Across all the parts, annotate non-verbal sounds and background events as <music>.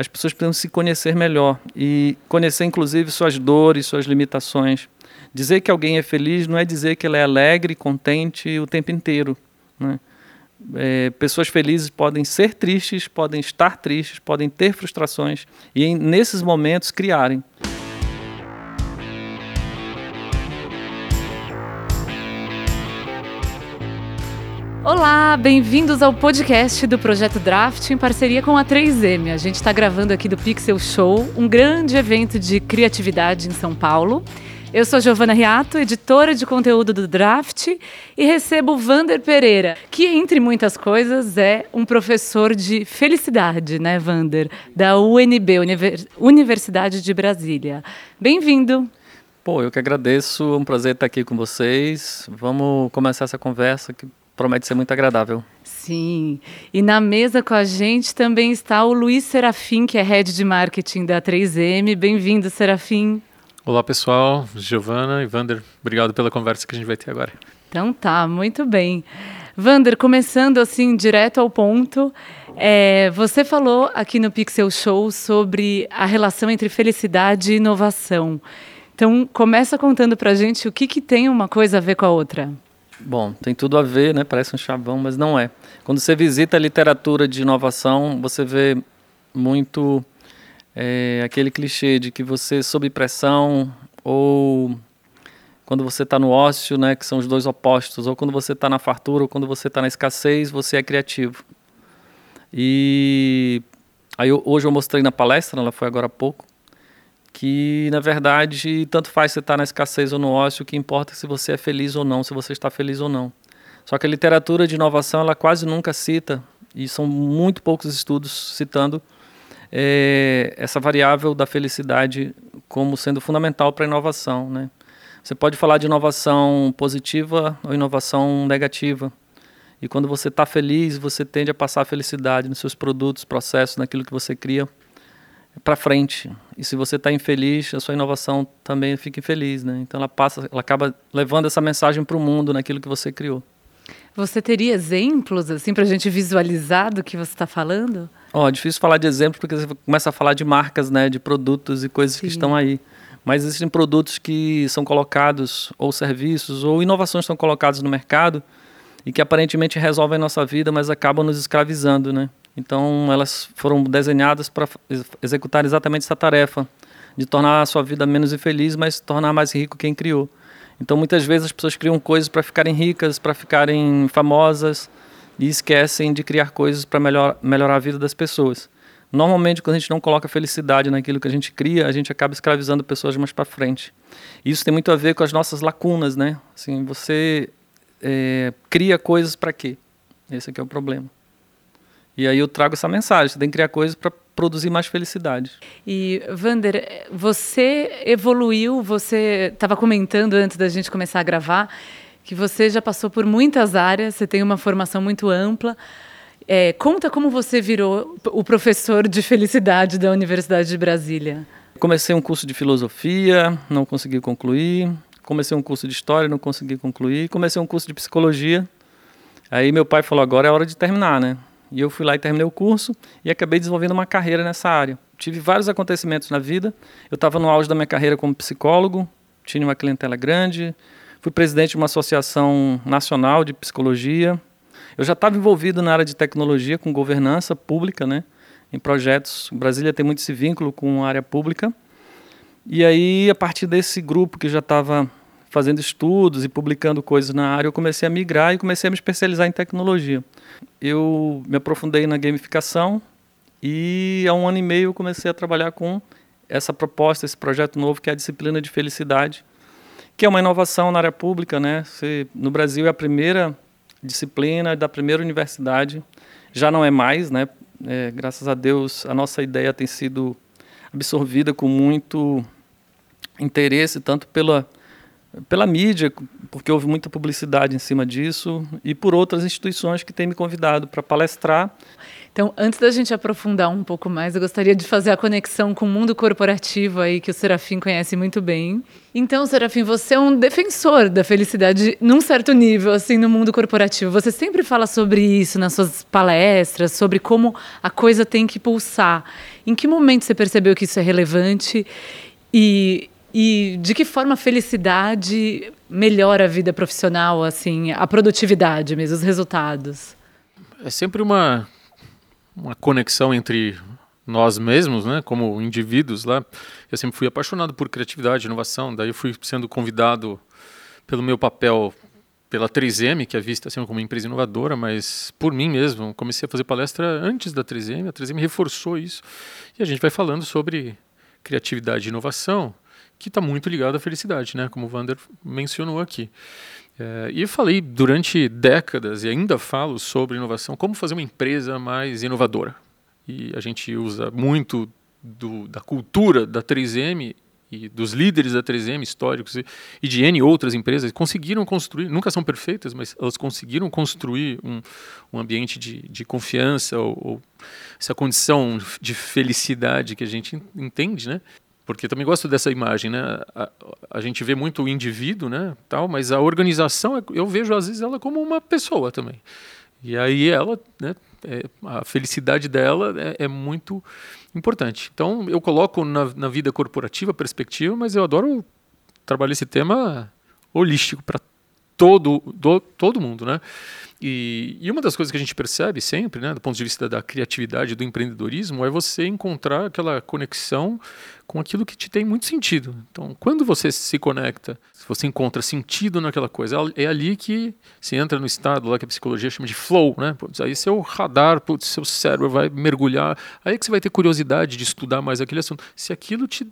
as pessoas precisam se conhecer melhor e conhecer, inclusive, suas dores, suas limitações. Dizer que alguém é feliz não é dizer que ele é alegre, contente o tempo inteiro. Né? É, pessoas felizes podem ser tristes, podem estar tristes, podem ter frustrações e, nesses momentos, criarem. Olá, bem-vindos ao podcast do Projeto Draft em parceria com a 3M. A gente está gravando aqui do Pixel Show, um grande evento de criatividade em São Paulo. Eu sou Giovana Riato, editora de conteúdo do Draft, e recebo Vander Pereira, que, entre muitas coisas, é um professor de felicidade, né, Vander? Da UNB, Universidade de Brasília. Bem-vindo. Pô, eu que agradeço, é um prazer estar aqui com vocês. Vamos começar essa conversa que promete ser muito agradável. Sim. E na mesa com a gente também está o Luiz Serafim, que é head de marketing da 3M. Bem-vindo, Serafim. Olá, pessoal. Giovana e Vander, obrigado pela conversa que a gente vai ter agora. Então tá, muito bem. Vander, começando assim, direto ao ponto, é, você falou aqui no Pixel Show sobre a relação entre felicidade e inovação. Então, começa contando pra gente o que, que tem uma coisa a ver com a outra. Bom, tem tudo a ver, né? Parece um chavão, mas não é. Quando você visita a literatura de inovação, você vê muito é, aquele clichê de que você sob pressão ou quando você está no ócio, né, que são os dois opostos, ou quando você está na fartura ou quando você está na escassez, você é criativo. E aí hoje eu mostrei na palestra, ela foi agora há pouco, que na verdade tanto faz você estar tá na escassez ou no ócio, o que importa é se você é feliz ou não, se você está feliz ou não. Só que a literatura de inovação ela quase nunca cita e são muito poucos estudos citando é, essa variável da felicidade como sendo fundamental para a inovação, né? Você pode falar de inovação positiva ou inovação negativa. E quando você está feliz, você tende a passar felicidade nos seus produtos, processos, naquilo que você cria para frente. E se você está infeliz, a sua inovação também fica infeliz, né? Então ela passa, ela acaba levando essa mensagem para o mundo naquilo que você criou. Você teria exemplos assim para a gente visualizar do que você está falando? Ó, oh, difícil falar de exemplos porque você começa a falar de marcas, né, de produtos e coisas Sim. que estão aí. Mas existem produtos que são colocados ou serviços ou inovações são colocadas no mercado e que aparentemente resolvem a nossa vida, mas acabam nos escravizando, né? Então, elas foram desenhadas para executar exatamente essa tarefa de tornar a sua vida menos infeliz, mas tornar mais rico quem criou. Então, muitas vezes as pessoas criam coisas para ficarem ricas, para ficarem famosas e esquecem de criar coisas para melhor, melhorar a vida das pessoas. Normalmente, quando a gente não coloca felicidade naquilo que a gente cria, a gente acaba escravizando pessoas mais para frente. Isso tem muito a ver com as nossas lacunas, né? Assim, você é, cria coisas para quê? Esse aqui é o problema. E aí eu trago essa mensagem, você tem que criar coisas para produzir mais felicidade. E, Vander, você evoluiu, você estava comentando antes da gente começar a gravar, que você já passou por muitas áreas, você tem uma formação muito ampla. É, conta como você virou o professor de felicidade da Universidade de Brasília. Comecei um curso de filosofia, não consegui concluir. Comecei um curso de história, não consegui concluir. Comecei um curso de psicologia. Aí meu pai falou: agora é hora de terminar, né? E eu fui lá e terminei o curso e acabei desenvolvendo uma carreira nessa área. Tive vários acontecimentos na vida. Eu estava no auge da minha carreira como psicólogo, tinha uma clientela grande, fui presidente de uma associação nacional de psicologia. Eu já estava envolvido na área de tecnologia, com governança pública, né? em projetos. Brasília tem muito esse vínculo com a área pública. E aí, a partir desse grupo que já estava fazendo estudos e publicando coisas na área, eu comecei a migrar e comecei a me especializar em tecnologia. Eu me aprofundei na gamificação e há um ano e meio eu comecei a trabalhar com essa proposta, esse projeto novo que é a disciplina de felicidade, que é uma inovação na área pública, né? Você, no Brasil é a primeira disciplina da primeira universidade, já não é mais, né? É, graças a Deus a nossa ideia tem sido absorvida com muito interesse tanto pela pela mídia, porque houve muita publicidade em cima disso, e por outras instituições que têm me convidado para palestrar. Então, antes da gente aprofundar um pouco mais, eu gostaria de fazer a conexão com o mundo corporativo aí que o Serafim conhece muito bem. Então, Serafim, você é um defensor da felicidade num certo nível, assim, no mundo corporativo. Você sempre fala sobre isso nas suas palestras, sobre como a coisa tem que pulsar. Em que momento você percebeu que isso é relevante? E, e de que forma a felicidade melhora a vida profissional, assim, a produtividade mesmo, os resultados? É sempre uma uma conexão entre nós mesmos, né, como indivíduos lá. Eu sempre fui apaixonado por criatividade, inovação. Daí eu fui sendo convidado pelo meu papel pela 3M, que é vista assim como uma empresa inovadora, mas por mim mesmo, comecei a fazer palestra antes da 3M, a 3M reforçou isso. E a gente vai falando sobre criatividade e inovação, que está muito ligado à felicidade, né, como o Vander mencionou aqui. É, e eu falei durante décadas, e ainda falo sobre inovação, como fazer uma empresa mais inovadora. E a gente usa muito do, da cultura da 3M e dos líderes da 3M históricos e, e de N outras empresas conseguiram construir, nunca são perfeitas, mas elas conseguiram construir um, um ambiente de, de confiança ou, ou essa condição de felicidade que a gente entende, né? Porque também gosto dessa imagem, né? A, a, gente vê muito o indivíduo, né, tal, mas a organização eu vejo às vezes ela como uma pessoa também. E aí ela, né, é, a felicidade dela é, é, muito importante. Então eu coloco na, na vida corporativa a perspectiva, mas eu adoro trabalhar esse tema holístico para todo, do, todo mundo, né? E, e, uma das coisas que a gente percebe sempre, né, do ponto de vista da criatividade, do empreendedorismo, é você encontrar aquela conexão com aquilo que te tem muito sentido. Então, quando você se conecta, se você encontra sentido naquela coisa, é ali que se entra no estado lá que a psicologia chama de flow, né? Putz, aí seu radar, putz, seu cérebro vai mergulhar, aí é que você vai ter curiosidade de estudar mais aquele assunto. Se aquilo te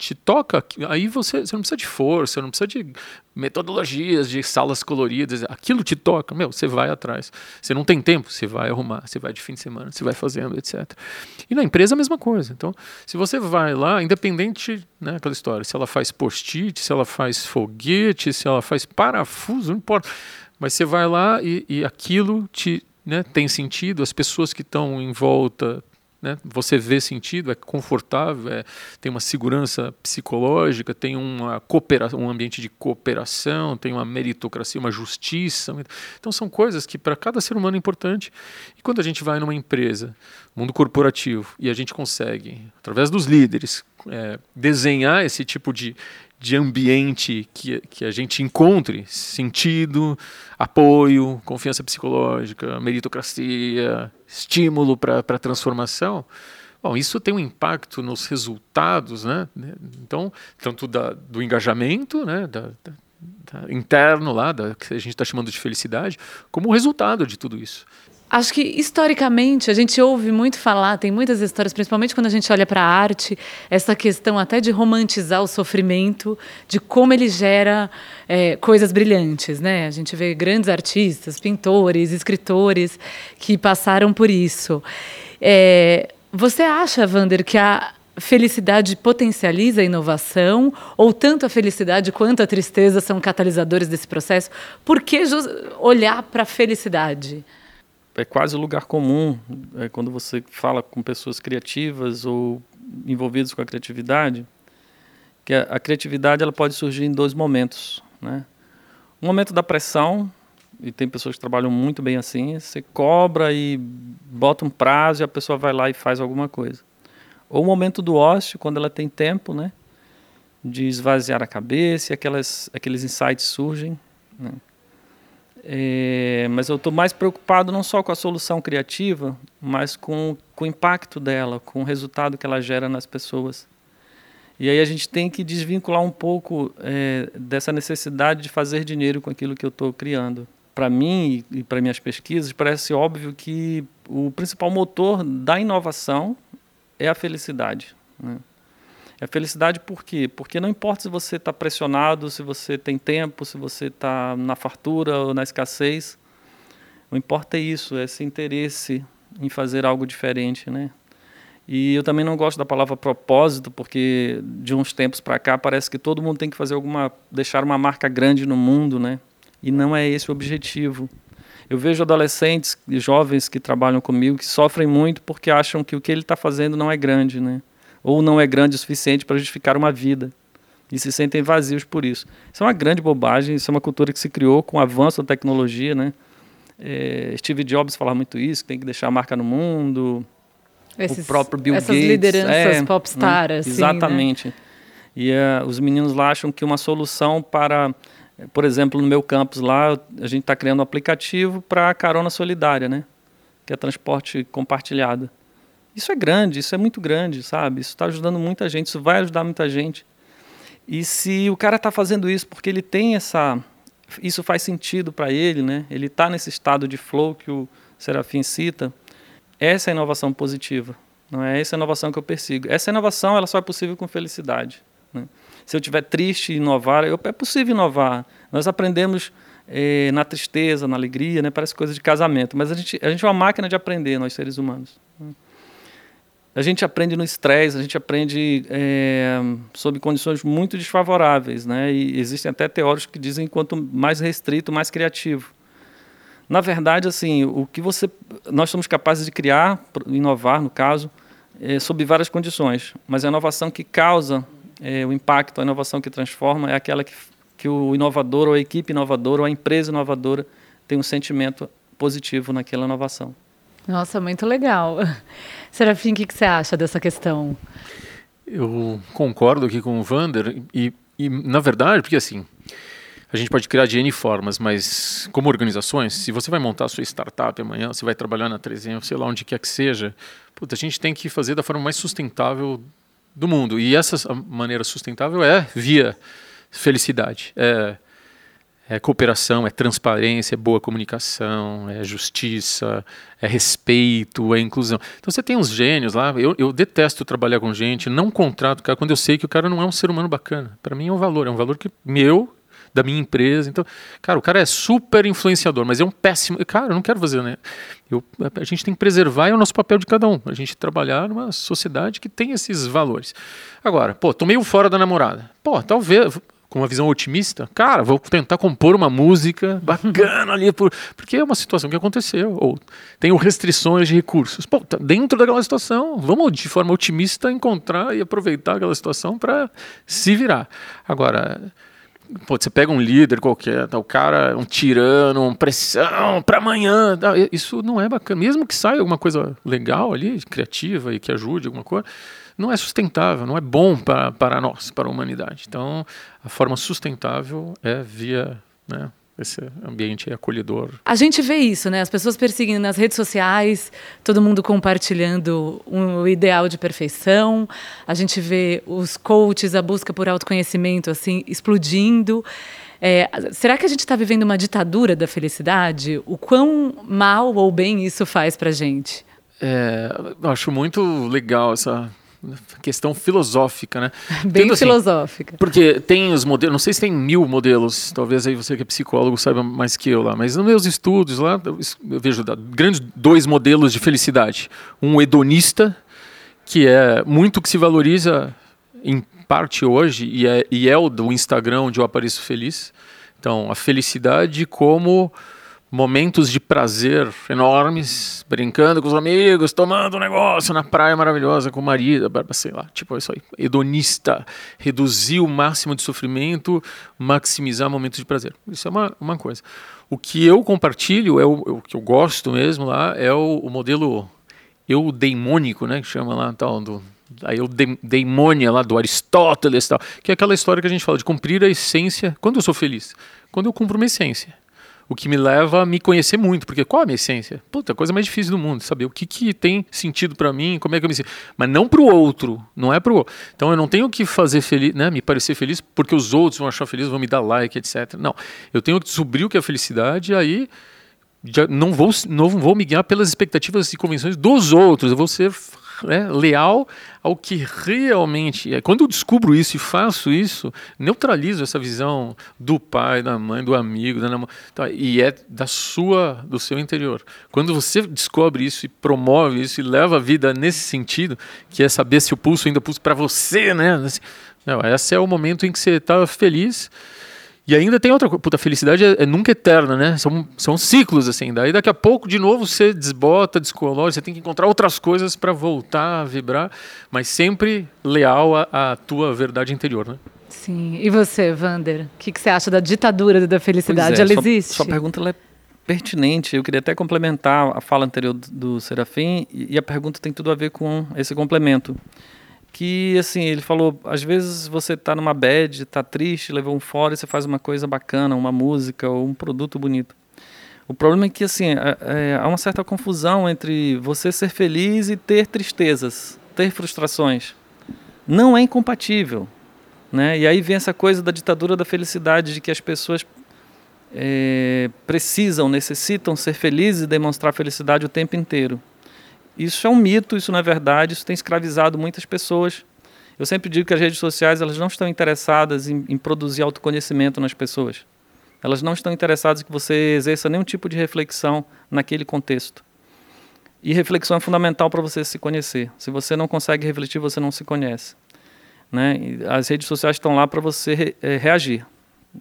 te toca, aí você, você não precisa de força, não precisa de metodologias, de salas coloridas, aquilo te toca, meu, você vai atrás. Você não tem tempo, você vai arrumar, você vai de fim de semana, você vai fazendo, etc. E na empresa a mesma coisa. Então, se você vai lá, independente, né, aquela história, se ela faz post-it, se ela faz foguete, se ela faz parafuso, não importa. Mas você vai lá e, e aquilo te né, tem sentido, as pessoas que estão em volta né? Você vê sentido, é confortável, é, tem uma segurança psicológica, tem uma cooperação, um ambiente de cooperação, tem uma meritocracia, uma justiça. Então são coisas que para cada ser humano é importante. E quando a gente vai numa empresa, mundo corporativo, e a gente consegue, através dos líderes, é, desenhar esse tipo de, de ambiente que, que a gente encontre sentido, apoio, confiança psicológica, meritocracia, estímulo para a transformação, bom, isso tem um impacto nos resultados, né? Então, tanto da, do engajamento, né? Da, da, interno lá, da, que a gente está chamando de felicidade, como o resultado de tudo isso. Acho que historicamente a gente ouve muito falar, tem muitas histórias, principalmente quando a gente olha para a arte, essa questão até de romantizar o sofrimento, de como ele gera é, coisas brilhantes, né? A gente vê grandes artistas, pintores, escritores que passaram por isso. É, você acha, Vander, que a felicidade potencializa a inovação, ou tanto a felicidade quanto a tristeza são catalisadores desse processo? Por que olhar para a felicidade? É quase o lugar comum é, quando você fala com pessoas criativas ou envolvidas com a criatividade, que a, a criatividade ela pode surgir em dois momentos, né? Um momento da pressão e tem pessoas que trabalham muito bem assim, você cobra e bota um prazo e a pessoa vai lá e faz alguma coisa. Ou o momento do ócio, quando ela tem tempo, né? De esvaziar a cabeça e aquelas, aqueles insights surgem. Né? É, mas eu estou mais preocupado não só com a solução criativa, mas com, com o impacto dela, com o resultado que ela gera nas pessoas. E aí a gente tem que desvincular um pouco é, dessa necessidade de fazer dinheiro com aquilo que eu estou criando. Para mim e para minhas pesquisas, parece óbvio que o principal motor da inovação é a felicidade. Né? É felicidade por quê? Porque não importa se você está pressionado, se você tem tempo, se você está na fartura ou na escassez, o importa é isso, é esse interesse em fazer algo diferente, né? E eu também não gosto da palavra propósito, porque de uns tempos para cá parece que todo mundo tem que fazer alguma deixar uma marca grande no mundo, né? E não é esse o objetivo. Eu vejo adolescentes e jovens que trabalham comigo que sofrem muito porque acham que o que ele está fazendo não é grande, né? Ou não é grande o suficiente para justificar uma vida. E se sentem vazios por isso. Isso é uma grande bobagem, isso é uma cultura que se criou com o avanço da tecnologia, né? É, Steve Jobs fala muito isso, que tem que deixar a marca no mundo, Esses, o próprio Bill essas Gates. lideranças é, popstar, né? assim, né? Exatamente. E uh, os meninos lá acham que uma solução para, por exemplo, no meu campus lá, a gente está criando um aplicativo para carona solidária, né? Que é transporte compartilhado. Isso é grande, isso é muito grande, sabe? Isso está ajudando muita gente, isso vai ajudar muita gente. E se o cara está fazendo isso porque ele tem essa, isso faz sentido para ele, né? Ele está nesse estado de flow que o Serafim cita. Essa é a inovação positiva. Não é essa a inovação que eu persigo. Essa inovação ela só é possível com felicidade. Né? Se eu estiver triste inovar, eu, é possível inovar. Nós aprendemos eh, na tristeza, na alegria, né? parece coisa de casamento, mas a gente, a gente é uma máquina de aprender, nós seres humanos. Né? A gente aprende no estresse, a gente aprende é, sob condições muito desfavoráveis, né? E existem até teóricos que dizem quanto mais restrito, mais criativo. Na verdade, assim, o que você, nós somos capazes de criar, inovar, no caso, é, sob várias condições. Mas a inovação que causa é, o impacto, a inovação que transforma, é aquela que, que o inovador, ou a equipe inovadora, ou a empresa inovadora tem um sentimento positivo naquela inovação. Nossa, muito legal. <laughs> Serafim, o que, que você acha dessa questão? Eu concordo aqui com o Vander e, e, na verdade, porque assim, a gente pode criar de N formas, mas como organizações, se você vai montar a sua startup amanhã, você vai trabalhar na 3M, sei lá onde quer que seja, a gente tem que fazer da forma mais sustentável do mundo. E essa maneira sustentável é via felicidade. É, é cooperação, é transparência, é boa comunicação, é justiça, é respeito, é inclusão. Então você tem uns gênios lá. Eu, eu detesto trabalhar com gente, não contrato o cara quando eu sei que o cara não é um ser humano bacana. Para mim é um valor, é um valor que meu da minha empresa. Então, cara, o cara é super influenciador, mas é um péssimo. Cara, eu não quero fazer, né? Eu, a gente tem que preservar é o nosso papel de cada um. A gente trabalhar numa sociedade que tem esses valores. Agora, pô, tô meio fora da namorada. Pô, talvez com uma visão otimista, cara, vou tentar compor uma música bacana ali, por, porque é uma situação que aconteceu, ou tenho restrições de recursos. Pô, tá dentro daquela situação, vamos de forma otimista encontrar e aproveitar aquela situação para se virar. Agora, pô, você pega um líder qualquer, tá, o cara, um tirano, uma pressão para amanhã, tá, isso não é bacana. Mesmo que saia alguma coisa legal ali, criativa e que ajude alguma coisa, não é sustentável, não é bom para, para nós, para a humanidade. Então, a forma sustentável é via né, esse ambiente acolhedor. A gente vê isso, né? As pessoas perseguindo nas redes sociais, todo mundo compartilhando um ideal de perfeição. A gente vê os coaches, a busca por autoconhecimento, assim, explodindo. É, será que a gente está vivendo uma ditadura da felicidade? O quão mal ou bem isso faz para gente? É, acho muito legal essa questão filosófica, né? <laughs> Bem Tendo, assim, filosófica. Porque tem os modelos, não sei se tem mil modelos, talvez aí você que é psicólogo saiba mais que eu lá, mas nos meus estudos lá, eu vejo grandes dois modelos de felicidade. Um hedonista, que é muito que se valoriza em parte hoje, e é, e é o do Instagram onde eu apareço feliz. Então, a felicidade como momentos de prazer enormes, brincando com os amigos, tomando um negócio na praia maravilhosa com o marido, sei lá, tipo isso aí, hedonista, reduzir o máximo de sofrimento, maximizar momentos de prazer. Isso é uma, uma coisa. O que eu compartilho, é o, o que eu gosto mesmo lá, é o, o modelo eudaimônico, né, que chama lá tal do a eudaimonia lá do Aristóteles tal, que é aquela história que a gente fala de cumprir a essência. Quando eu sou feliz? Quando eu cumpro uma essência o que me leva a me conhecer muito, porque qual a minha essência? Puta, a coisa mais difícil do mundo, saber o que, que tem sentido para mim, como é que eu me sinto. Mas não para o outro, não é para o outro. Então eu não tenho que fazer feliz, né, me parecer feliz porque os outros vão achar feliz, vão me dar like, etc. Não, eu tenho que descobrir o que é felicidade e aí já não vou, não vou me guiar pelas expectativas e convenções dos outros, eu vou ser né, leal ao que realmente é. Quando eu descubro isso e faço isso, neutralizo essa visão do pai, da mãe, do amigo, da namorada, tá, e é da sua, do seu interior. Quando você descobre isso e promove isso e leva a vida nesse sentido, que é saber se o pulso ainda pulsa para você, né? Assim, não, esse é o momento em que você está feliz e ainda tem outra coisa. Puta, a felicidade é, é, nunca eterna, né? São, são ciclos, assim. Daí daqui a pouco, de novo, você desbota, descolore, você tem que encontrar outras coisas para voltar a vibrar, mas sempre leal à, à tua verdade interior, né? Sim. E você, Vander? O que, que, você acha da ditadura da felicidade? É, Ela sua, existe? Sua pergunta é pertinente. Eu queria até complementar a fala anterior do, do Serafim, e, e a pergunta tem tudo a ver com esse complemento que assim, ele falou, às vezes você está numa bad, está triste, levou um fora e você faz uma coisa bacana, uma música ou um produto bonito. O problema é que assim, é, é, há uma certa confusão entre você ser feliz e ter tristezas, ter frustrações. Não é incompatível. Né? E aí vem essa coisa da ditadura da felicidade, de que as pessoas é, precisam, necessitam ser felizes e demonstrar felicidade o tempo inteiro. Isso é um mito, isso não é verdade, isso tem escravizado muitas pessoas. Eu sempre digo que as redes sociais elas não estão interessadas em, em produzir autoconhecimento nas pessoas. Elas não estão interessadas em que você exerça nenhum tipo de reflexão naquele contexto. E reflexão é fundamental para você se conhecer. Se você não consegue refletir, você não se conhece. Né? As redes sociais estão lá para você re, é, reagir.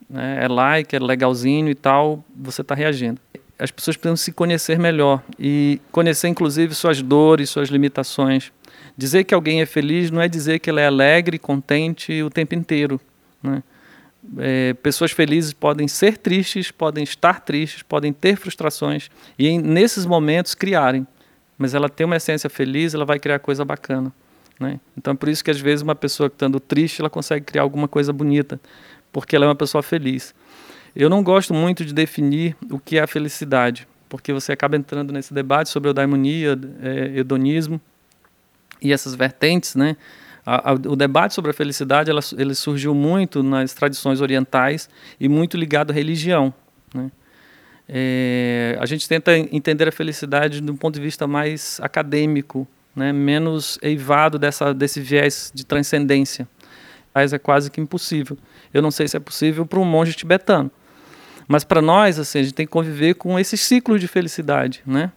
Né? É like, é legalzinho e tal, você está reagindo as pessoas precisam se conhecer melhor e conhecer, inclusive, suas dores, suas limitações. Dizer que alguém é feliz não é dizer que ela é alegre, contente o tempo inteiro. Né? É, pessoas felizes podem ser tristes, podem estar tristes, podem ter frustrações e, em, nesses momentos, criarem. Mas ela tem uma essência feliz, ela vai criar coisa bacana. Né? Então, é por isso que, às vezes, uma pessoa que estando triste, ela consegue criar alguma coisa bonita, porque ela é uma pessoa feliz. Eu não gosto muito de definir o que é a felicidade, porque você acaba entrando nesse debate sobre eudaimonia, é, hedonismo e essas vertentes, né? A, a, o debate sobre a felicidade ela, ele surgiu muito nas tradições orientais e muito ligado à religião. Né? É, a gente tenta entender a felicidade de um ponto de vista mais acadêmico, né? menos eivado dessa, desse viés de transcendência. Mas é quase que impossível. Eu não sei se é possível para um monge tibetano. Mas para nós, assim, a gente tem que conviver com esses ciclos de felicidade, né?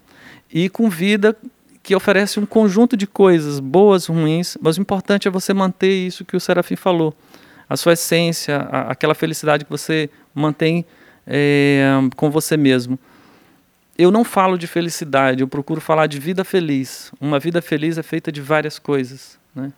E com vida que oferece um conjunto de coisas boas, ruins, mas o importante é você manter isso que o Serafim falou, a sua essência, a, aquela felicidade que você mantém é, com você mesmo. Eu não falo de felicidade, eu procuro falar de vida feliz. Uma vida feliz é feita de várias coisas, né?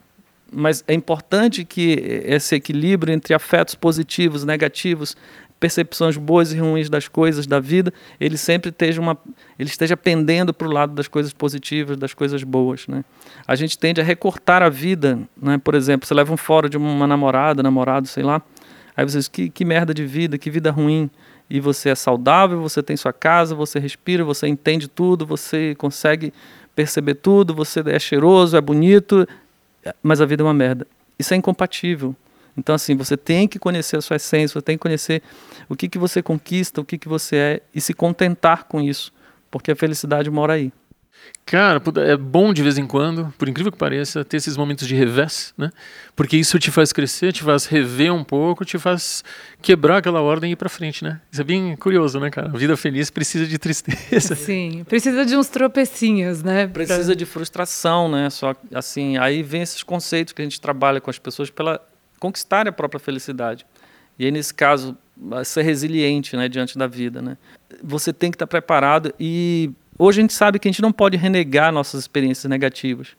Mas é importante que esse equilíbrio entre afetos positivos, negativos, percepções boas e ruins das coisas da vida, ele sempre esteja, uma, ele esteja pendendo para o lado das coisas positivas, das coisas boas. Né? A gente tende a recortar a vida, né? por exemplo, você leva um fora de uma namorada, namorado, sei lá, aí você diz, que, que merda de vida, que vida ruim, e você é saudável, você tem sua casa, você respira, você entende tudo, você consegue perceber tudo, você é cheiroso, é bonito, mas a vida é uma merda. Isso é incompatível. Então, assim, você tem que conhecer a sua essência, você tem que conhecer o que, que você conquista, o que, que você é e se contentar com isso, porque a felicidade mora aí. Cara, é bom de vez em quando, por incrível que pareça, ter esses momentos de revés, né? Porque isso te faz crescer, te faz rever um pouco, te faz quebrar aquela ordem e ir para frente, né? Isso é bem curioso, né, cara? A vida feliz precisa de tristeza. <laughs> Sim, precisa de uns tropecinhos, né? Precisa pra... de frustração, né? Só assim, aí vem esses conceitos que a gente trabalha com as pessoas pela conquistar a própria felicidade. E aí, nesse caso, ser resiliente né, diante da vida. Né? Você tem que estar preparado e hoje a gente sabe que a gente não pode renegar nossas experiências negativas.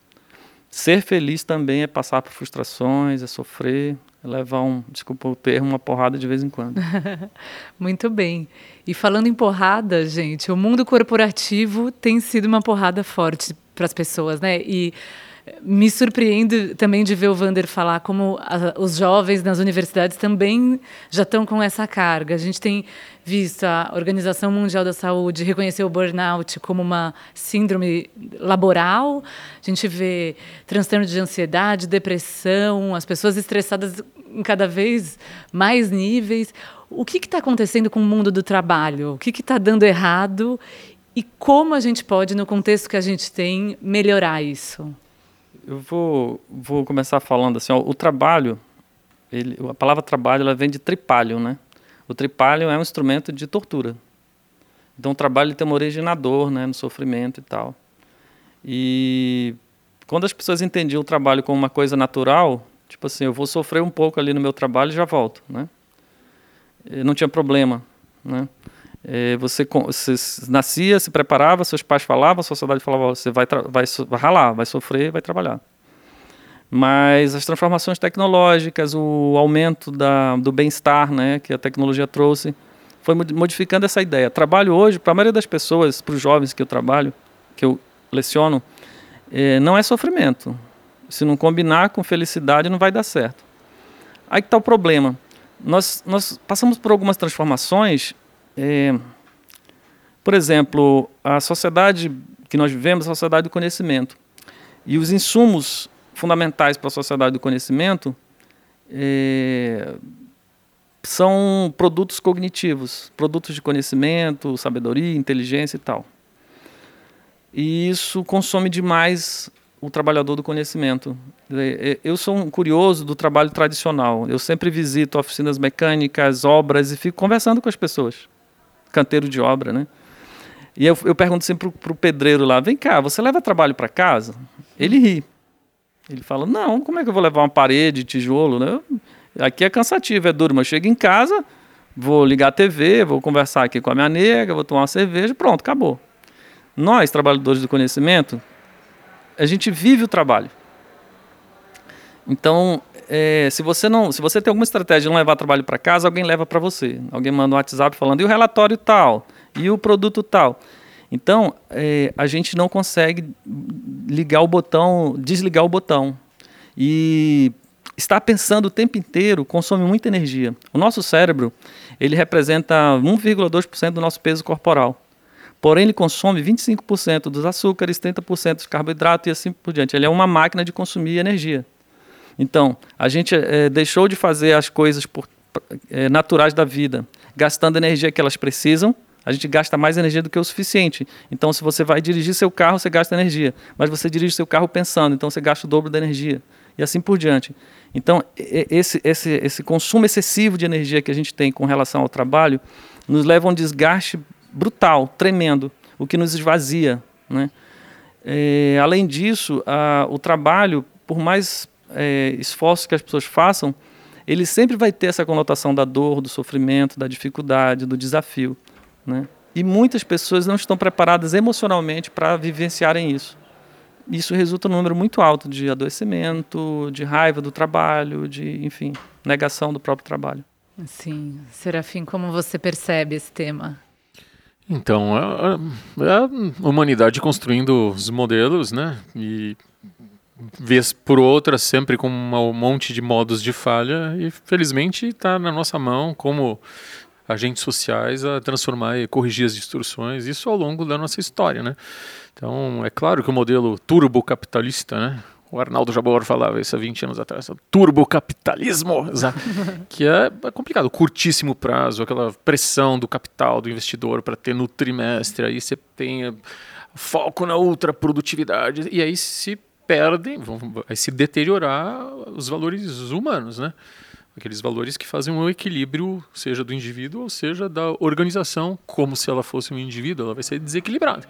Ser feliz também é passar por frustrações, é sofrer, é levar um, desculpa o termo, uma porrada de vez em quando. <laughs> Muito bem. E falando em porrada, gente, o mundo corporativo tem sido uma porrada forte para as pessoas, né? E me surpreende também de ver o Vander falar como a, os jovens nas universidades também já estão com essa carga. A gente tem visto a Organização Mundial da Saúde reconhecer o burnout como uma síndrome laboral. A gente vê transtorno de ansiedade, depressão, as pessoas estressadas em cada vez mais níveis. O que está acontecendo com o mundo do trabalho? O que está dando errado? E como a gente pode, no contexto que a gente tem, melhorar isso? Eu vou, vou começar falando assim, ó, o trabalho, ele, a palavra trabalho ela vem de tripalho, né? O tripalho é um instrumento de tortura. Então o trabalho tem uma origem na dor, né, no sofrimento e tal. E quando as pessoas entendiam o trabalho como uma coisa natural, tipo assim, eu vou sofrer um pouco ali no meu trabalho e já volto, né? Não tinha problema, né? É, você, você, nascia, se preparava, seus pais falavam, a sociedade falava, você vai, vai, vai ralar, vai sofrer, vai trabalhar. Mas as transformações tecnológicas, o aumento da, do bem-estar né, que a tecnologia trouxe, foi modificando essa ideia. Trabalho hoje, para a maioria das pessoas, para os jovens que eu trabalho, que eu leciono, é, não é sofrimento. Se não combinar com felicidade, não vai dar certo. Aí que está o problema. Nós, nós passamos por algumas transformações. É, por exemplo, a sociedade que nós vivemos é a sociedade do conhecimento. E os insumos fundamentais para a sociedade do conhecimento é, são produtos cognitivos, produtos de conhecimento, sabedoria, inteligência e tal. E isso consome demais o trabalhador do conhecimento. É, é, eu sou um curioso do trabalho tradicional. Eu sempre visito oficinas mecânicas, obras e fico conversando com as pessoas. Canteiro de obra, né? E eu, eu pergunto sempre para o pedreiro lá: vem cá, você leva trabalho para casa? Ele ri. Ele fala: não, como é que eu vou levar uma parede, tijolo? Né? Aqui é cansativo, é duro, mas chego em casa, vou ligar a TV, vou conversar aqui com a minha nega, vou tomar uma cerveja, pronto, acabou. Nós, trabalhadores do conhecimento, a gente vive o trabalho. Então, é, se você não, se você tem alguma estratégia de não levar trabalho para casa, alguém leva para você. Alguém manda um WhatsApp falando e o relatório tal e o produto tal. Então, é, a gente não consegue ligar o botão, desligar o botão. E estar pensando o tempo inteiro consome muita energia. O nosso cérebro, ele representa 1,2% do nosso peso corporal. Porém, ele consome 25% dos açúcares, 30% dos carboidratos e assim por diante. Ele é uma máquina de consumir energia. Então, a gente é, deixou de fazer as coisas por, é, naturais da vida, gastando energia que elas precisam. A gente gasta mais energia do que o suficiente. Então, se você vai dirigir seu carro, você gasta energia. Mas você dirige seu carro pensando, então você gasta o dobro da energia. E assim por diante. Então, esse, esse, esse consumo excessivo de energia que a gente tem com relação ao trabalho nos leva a um desgaste brutal, tremendo, o que nos esvazia. Né? É, além disso, a, o trabalho, por mais é, esforços que as pessoas façam, ele sempre vai ter essa conotação da dor, do sofrimento, da dificuldade, do desafio. Né? E muitas pessoas não estão preparadas emocionalmente para vivenciarem isso isso resulta num número muito alto de adoecimento, de raiva do trabalho, de, enfim, negação do próprio trabalho. Sim. Serafim, como você percebe esse tema? Então, a, a humanidade construindo os modelos, né? E vez por outra, sempre com um monte de modos de falha, e felizmente está na nossa mão como agentes sociais a transformar e corrigir as distorções, isso ao longo da nossa história, né? Então, é claro que o modelo turbocapitalista, né? O Arnaldo Jabor falava isso há 20 anos atrás, turbocapitalismo, <laughs> que é, é complicado, curtíssimo prazo, aquela pressão do capital, do investidor para ter no trimestre, aí você tem foco na ultraprodutividade, e aí se perdem, vai se deteriorar os valores humanos, né? Aqueles valores que fazem um equilíbrio, seja do indivíduo ou seja da organização, como se ela fosse um indivíduo, ela vai ser desequilibrada.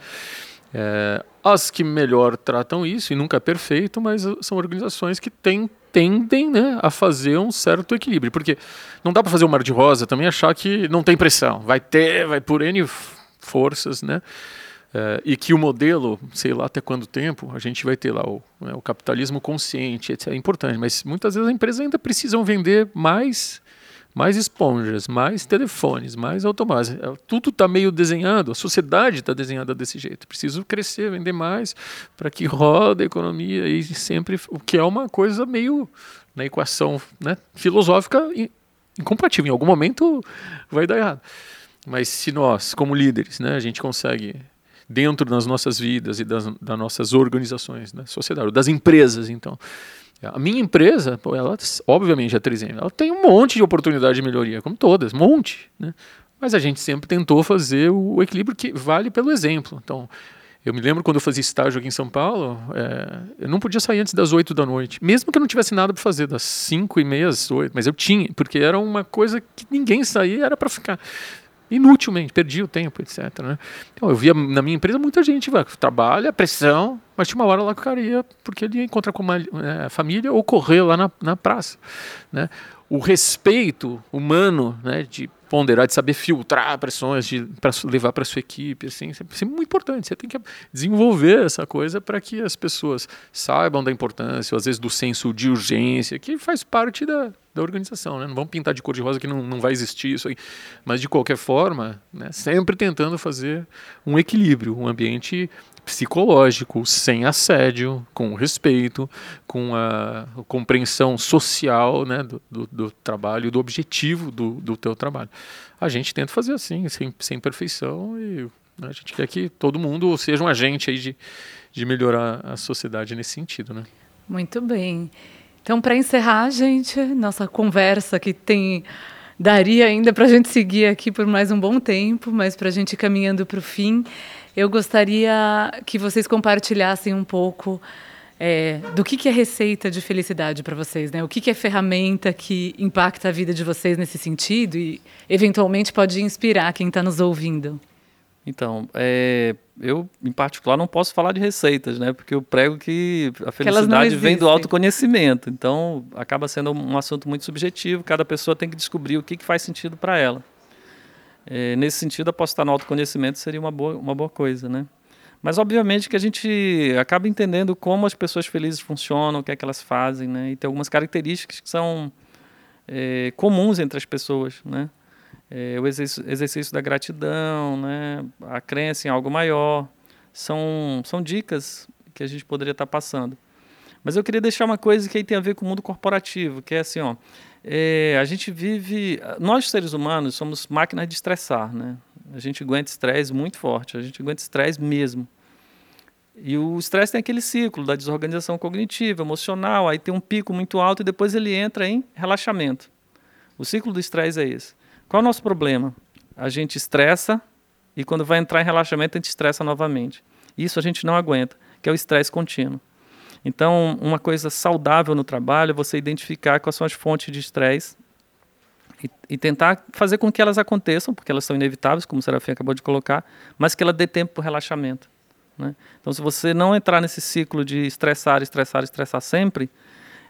É, as que melhor tratam isso, e nunca é perfeito, mas são organizações que têm, tendem né, a fazer um certo equilíbrio. Porque não dá para fazer um mar de rosa também achar que não tem pressão. Vai ter, vai por N forças, né? É, e que o modelo, sei lá até quanto tempo, a gente vai ter lá o, né, o capitalismo consciente, etc. É importante, mas muitas vezes as empresas ainda precisam vender mais mais esponjas, mais telefones, mais automóveis. É, tudo está meio desenhado, a sociedade está desenhada desse jeito. Preciso crescer, vender mais para que roda a economia e sempre, o que é uma coisa meio na equação né, filosófica incompatível. Em algum momento vai dar errado. Mas se nós, como líderes, né, a gente consegue dentro das nossas vidas e das, das nossas organizações, né, sociedade, das empresas, então, a minha empresa, ela, obviamente, a 3M, ela tem um monte de oportunidade de melhoria, como todas, um monte. Né? Mas a gente sempre tentou fazer o equilíbrio que vale pelo exemplo. Então, Eu me lembro quando eu fazia estágio aqui em São Paulo, é, eu não podia sair antes das 8 da noite, mesmo que eu não tivesse nada para fazer, das 5 e meia às 8, mas eu tinha, porque era uma coisa que ninguém saía, era para ficar inutilmente, perdi o tempo, etc. Né? Então, eu via na minha empresa muita gente, vai, trabalha, pressão, mas tinha uma hora lá que o cara ia, porque ele ia encontrar com uma é, família ou correr lá na, na praça. Né? O respeito humano, né, de ponderar, de saber filtrar pressões, de pra levar para sua equipe, assim, isso é muito importante. Você tem que desenvolver essa coisa para que as pessoas saibam da importância, ou às vezes do senso de urgência, que faz parte da, da organização. Né? Não vamos pintar de cor de rosa que não, não vai existir isso aí. Mas, de qualquer forma, né, sempre tentando fazer um equilíbrio, um ambiente psicológico, sem assédio, com respeito, com a compreensão social né, do, do, do trabalho, do objetivo do, do teu trabalho. A gente tenta fazer assim, sem, sem perfeição, e a gente quer que todo mundo seja um agente aí de, de melhorar a sociedade nesse sentido. Né? Muito bem. Então, para encerrar, gente, nossa conversa que tem daria ainda para a gente seguir aqui por mais um bom tempo, mas para a gente ir caminhando para o fim, eu gostaria que vocês compartilhassem um pouco é, do que, que é receita de felicidade para vocês, né? O que, que é ferramenta que impacta a vida de vocês nesse sentido e, eventualmente, pode inspirar quem está nos ouvindo. Então, é, eu, em particular, não posso falar de receitas, né? Porque eu prego que a felicidade que vem do autoconhecimento. Então, acaba sendo um assunto muito subjetivo. Cada pessoa tem que descobrir o que, que faz sentido para ela. É, nesse sentido, apostar no autoconhecimento seria uma boa, uma boa coisa, né? Mas, obviamente, que a gente acaba entendendo como as pessoas felizes funcionam, o que é que elas fazem, né? E tem algumas características que são é, comuns entre as pessoas, né? é, o exercício, da gratidão, né, a crença em algo maior, são, são dicas que a gente poderia estar passando. Mas eu queria deixar uma coisa que aí tem a ver com o mundo corporativo, que é assim, ó, é, a gente vive, nós seres humanos somos máquinas de estressar, né? A gente aguenta estresse muito forte, a gente aguenta estresse mesmo. E o estresse tem aquele ciclo da desorganização cognitiva, emocional, aí tem um pico muito alto e depois ele entra em relaxamento. O ciclo do estresse é esse. Qual é o nosso problema? A gente estressa e quando vai entrar em relaxamento a gente estressa novamente. Isso a gente não aguenta, que é o estresse contínuo. Então, uma coisa saudável no trabalho é você identificar quais são as fontes de estresse e, e, tentar fazer com que elas aconteçam, porque elas são inevitáveis, como o Serafim acabou de colocar, mas que ela dê tempo para o relaxamento. Né? Então, se você não entrar nesse ciclo de estressar, estressar, estressar sempre,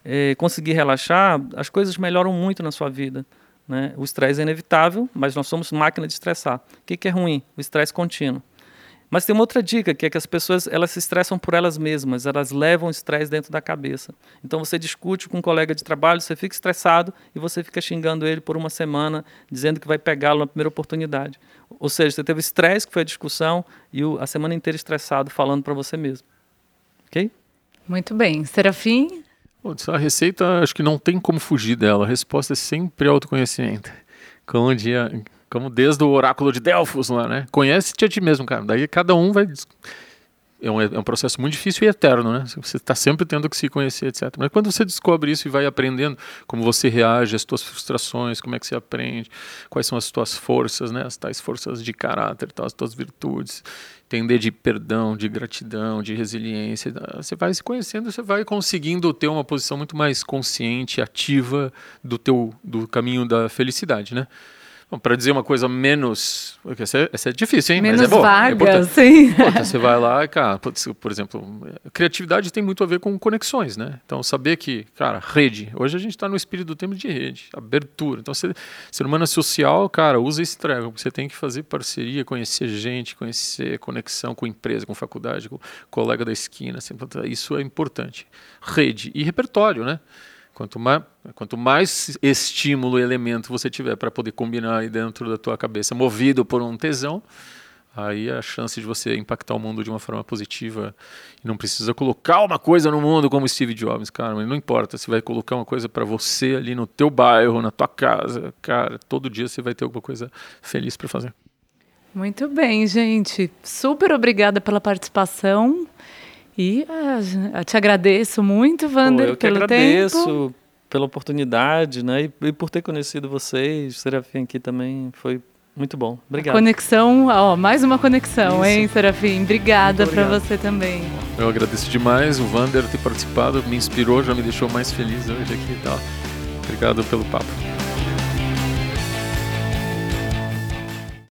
é, conseguir relaxar, as coisas melhoram muito na sua vida. Né? O estresse é inevitável, mas nós somos máquina de estressar. O que, que é ruim? O estresse contínuo. Mas tem uma outra dica, que é que as pessoas elas se estressam por elas mesmas, elas levam o estresse dentro da cabeça. Então você discute com um colega de trabalho, você fica estressado e você fica xingando ele por uma semana, dizendo que vai pegá-lo na primeira oportunidade. Ou seja, você teve estresse, que foi a discussão, e o, a semana inteira estressado, falando para você mesmo. Ok? Muito bem. Serafim, a receita, acho que não tem como fugir dela. A resposta é sempre autoconhecimento. Como, dia, como desde o oráculo de Delfos lá, né? Conhece-te a ti mesmo, cara. Daí cada um vai é um, é um processo muito difícil e eterno, né? Você está sempre tendo que se conhecer, etc. Mas quando você descobre isso e vai aprendendo como você reage às suas frustrações, como é que você aprende, quais são as suas forças, né? As tais forças de caráter, as suas virtudes, entender de perdão, de gratidão, de resiliência. Você vai se conhecendo, você vai conseguindo ter uma posição muito mais consciente, ativa do teu do caminho da felicidade, né? Para dizer uma coisa menos. Essa é, essa é difícil, hein? Menos Mas é bom. vaga, é sim. você vai lá, cara, por exemplo, criatividade tem muito a ver com conexões, né? Então, saber que, cara, rede. Hoje a gente está no espírito do tempo de rede, abertura. Então, ser, ser humano é social, cara, usa esse treco. Você tem que fazer parceria, conhecer gente, conhecer conexão com empresa, com faculdade, com colega da esquina. Assim, isso é importante. Rede e repertório, né? Quanto mais, quanto mais estímulo e elemento você tiver para poder combinar aí dentro da tua cabeça, movido por um tesão, aí a chance de você impactar o mundo de uma forma positiva e não precisa colocar uma coisa no mundo como Steve Jobs, cara, não importa, você vai colocar uma coisa para você ali no teu bairro, na tua casa, cara, todo dia você vai ter alguma coisa feliz para fazer. Muito bem, gente. Super obrigada pela participação. E uh, te agradeço muito, Wander, Pô, eu pelo agradeço tempo. pela oportunidade, né? E, e, por ter conhecido vocês, Serafim aqui também foi Muito bom. Obrigado. Conexão, ó, mais uma conexão, Isso. hein, Serafim? Obrigada para você também. Eu agradeço demais o Vander ter participado, me inspirou, já me deixou mais feliz hoje aqui e tal. Obrigado pelo papo.